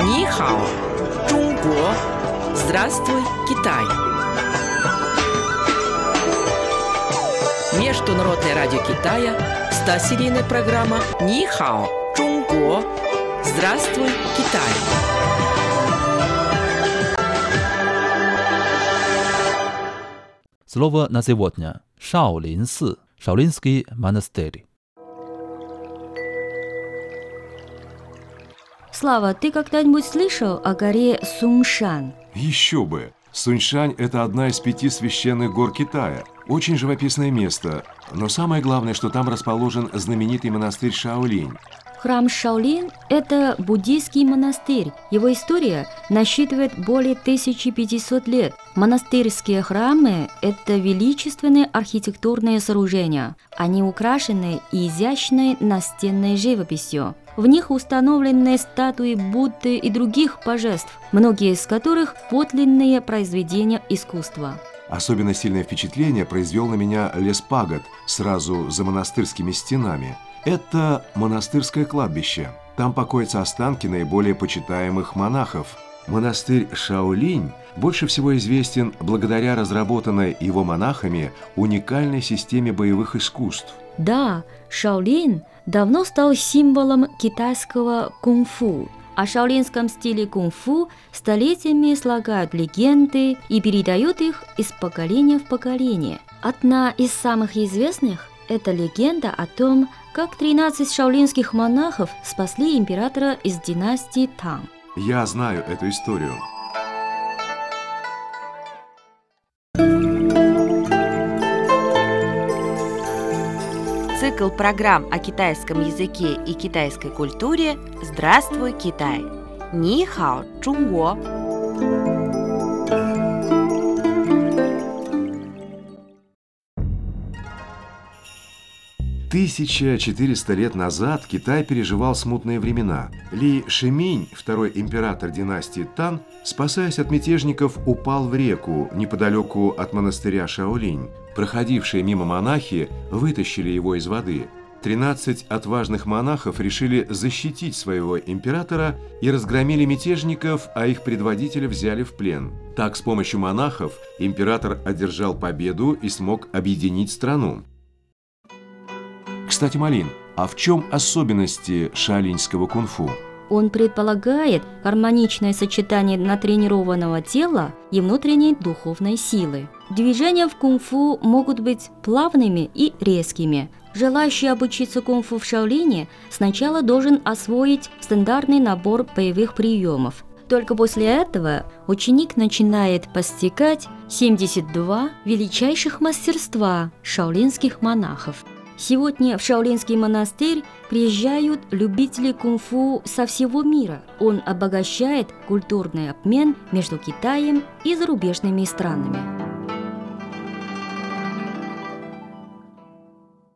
Нихао, Чунго, Здравствуй, Китай. Международное радио Китая, 100-серийная программа Нихао, Чунго, Здравствуй, Китай. Слово на сегодня – Шаолинсы, Шаолинский монастырь. Слава, ты когда-нибудь слышал о горе Суншан? Еще бы! Суньшань – это одна из пяти священных гор Китая. Очень живописное место. Но самое главное, что там расположен знаменитый монастырь Шаолинь. Храм Шаолин – это буддийский монастырь. Его история насчитывает более 1500 лет. Монастырские храмы – это величественные архитектурные сооружения. Они украшены изящной настенной живописью. В них установлены статуи Будды и других божеств, многие из которых – подлинные произведения искусства. Особенно сильное впечатление произвел на меня лес Пагод, сразу за монастырскими стенами – это монастырское кладбище. Там покоятся останки наиболее почитаемых монахов. Монастырь Шаолинь больше всего известен благодаря разработанной его монахами уникальной системе боевых искусств. Да, Шаолинь давно стал символом китайского кунг-фу. О шаолинском стиле кунг-фу столетиями слагают легенды и передают их из поколения в поколение. Одна из самых известных – это легенда о том, как 13 шаолинских монахов спасли императора из династии Тang. Я знаю эту историю. Цикл программ о китайском языке и китайской культуре «Здравствуй, Китай!» Ни хао, Чунго! 1400 лет назад Китай переживал смутные времена. Ли Шиминь, второй император династии Тан, спасаясь от мятежников, упал в реку неподалеку от монастыря Шаолинь. Проходившие мимо монахи вытащили его из воды. 13 отважных монахов решили защитить своего императора и разгромили мятежников, а их предводителя взяли в плен. Так, с помощью монахов император одержал победу и смог объединить страну. Кстати, Малин, а в чем особенности шаолиньского кунг-фу? Он предполагает гармоничное сочетание натренированного тела и внутренней духовной силы. Движения в кунг-фу могут быть плавными и резкими. Желающий обучиться кунг-фу в Шаолине сначала должен освоить стандартный набор боевых приемов. Только после этого ученик начинает постигать 72 величайших мастерства шаолинских монахов. Сегодня в Шаолинский монастырь приезжают любители кунг-фу со всего мира. Он обогащает культурный обмен между Китаем и зарубежными странами.